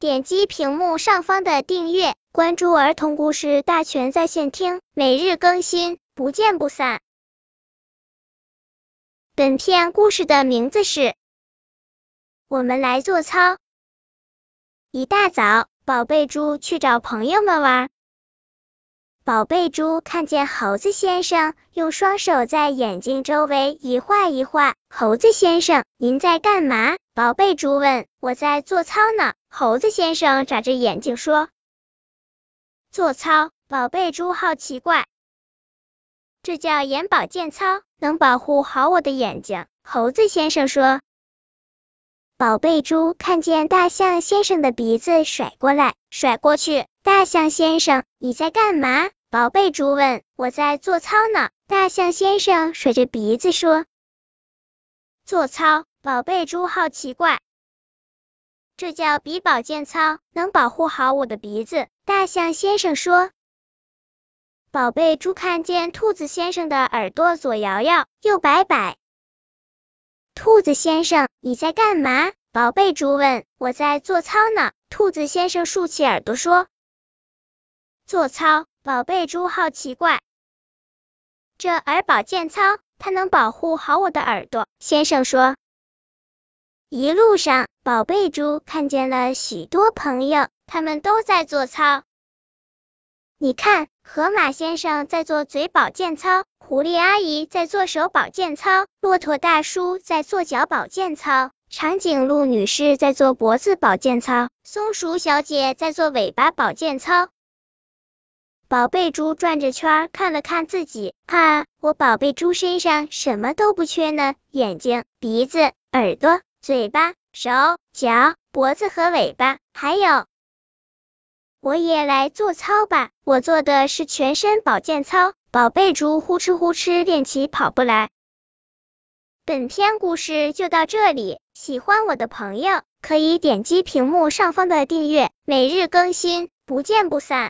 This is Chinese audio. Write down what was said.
点击屏幕上方的订阅，关注儿童故事大全在线听，每日更新，不见不散。本片故事的名字是《我们来做操》。一大早，宝贝猪去找朋友们玩。宝贝猪看见猴子先生用双手在眼睛周围一画一画。猴子先生，您在干嘛？宝贝猪问。我在做操呢。猴子先生眨着眼睛说。做操？宝贝猪好奇怪。这叫眼保健操，能保护好我的眼睛。猴子先生说。宝贝猪看见大象先生的鼻子甩过来甩过去。大象先生，你在干嘛？宝贝猪问：“我在做操呢。”大象先生甩着鼻子说：“做操。”宝贝猪好奇怪，这叫鼻保健操，能保护好我的鼻子。大象先生说：“宝贝猪看见兔子先生的耳朵左摇摇右摆摆。”兔子先生，你在干嘛？宝贝猪问：“我在做操呢。”兔子先生竖起耳朵说：“做操。”宝贝猪好奇怪，这耳保健操，它能保护好我的耳朵。先生说，一路上，宝贝猪看见了许多朋友，他们都在做操。你看，河马先生在做嘴保健操，狐狸阿姨在做手保健操，骆驼大叔在做脚保健操，长颈鹿女士在做脖子保健操，松鼠小姐在做尾巴保健操。宝贝猪转着圈看了看自己，啊，我宝贝猪身上什么都不缺呢，眼睛、鼻子、耳朵、嘴巴、手、脚、脖子和尾巴，还有，我也来做操吧，我做的是全身保健操。宝贝猪呼哧呼哧练起跑步来。本篇故事就到这里，喜欢我的朋友可以点击屏幕上方的订阅，每日更新，不见不散。